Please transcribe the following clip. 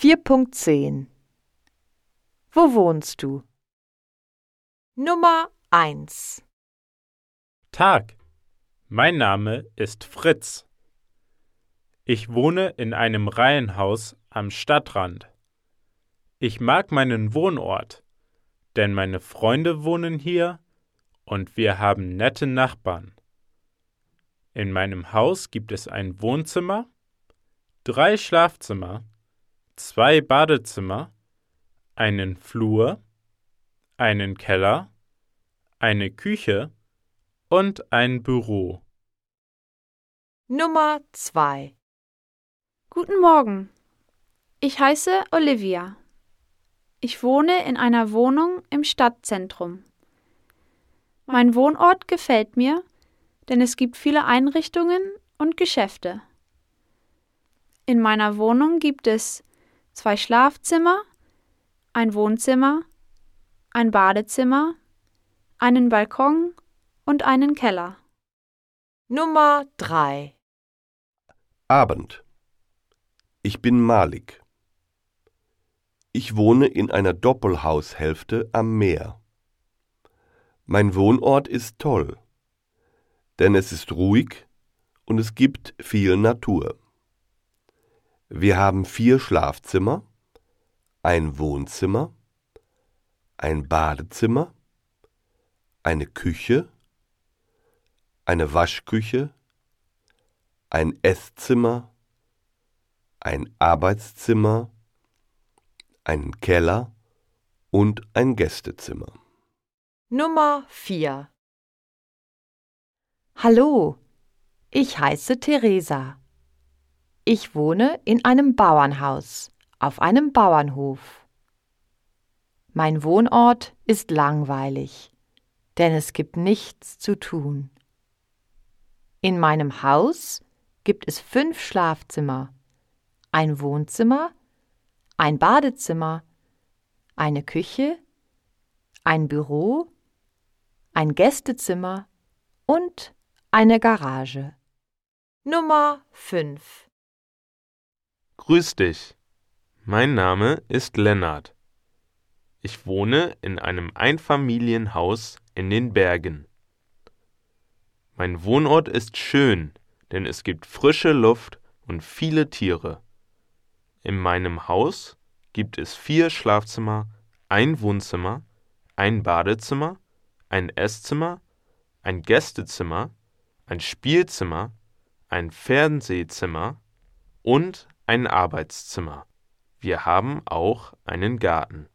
4.10 Wo wohnst du? Nummer 1 Tag, mein Name ist Fritz. Ich wohne in einem Reihenhaus am Stadtrand. Ich mag meinen Wohnort, denn meine Freunde wohnen hier und wir haben nette Nachbarn. In meinem Haus gibt es ein Wohnzimmer, drei Schlafzimmer, zwei Badezimmer, einen Flur, einen Keller, eine Küche und ein Büro. Nummer 2 Guten Morgen. Ich heiße Olivia. Ich wohne in einer Wohnung im Stadtzentrum. Mein Wohnort gefällt mir, denn es gibt viele Einrichtungen und Geschäfte. In meiner Wohnung gibt es zwei Schlafzimmer, ein Wohnzimmer, ein Badezimmer, einen Balkon und einen Keller. Nummer 3 Abend. Ich bin Malik. Ich wohne in einer Doppelhaushälfte am Meer. Mein Wohnort ist toll, denn es ist ruhig und es gibt viel Natur. Wir haben vier Schlafzimmer, ein Wohnzimmer, ein Badezimmer, eine Küche, eine Waschküche, ein Esszimmer, ein Arbeitszimmer, einen Keller und ein Gästezimmer. Nummer 4 Hallo, ich heiße Theresa. Ich wohne in einem Bauernhaus auf einem Bauernhof. Mein Wohnort ist langweilig, denn es gibt nichts zu tun. In meinem Haus gibt es fünf Schlafzimmer, ein Wohnzimmer, ein Badezimmer, eine Küche, ein Büro, ein Gästezimmer und eine Garage. Nummer 5 Grüß dich. Mein Name ist Lennart. Ich wohne in einem Einfamilienhaus in den Bergen. Mein Wohnort ist schön, denn es gibt frische Luft und viele Tiere. In meinem Haus gibt es vier Schlafzimmer, ein Wohnzimmer, ein Badezimmer, ein Esszimmer, ein Gästezimmer, ein Spielzimmer, ein Fernsehzimmer und ein Arbeitszimmer. Wir haben auch einen Garten.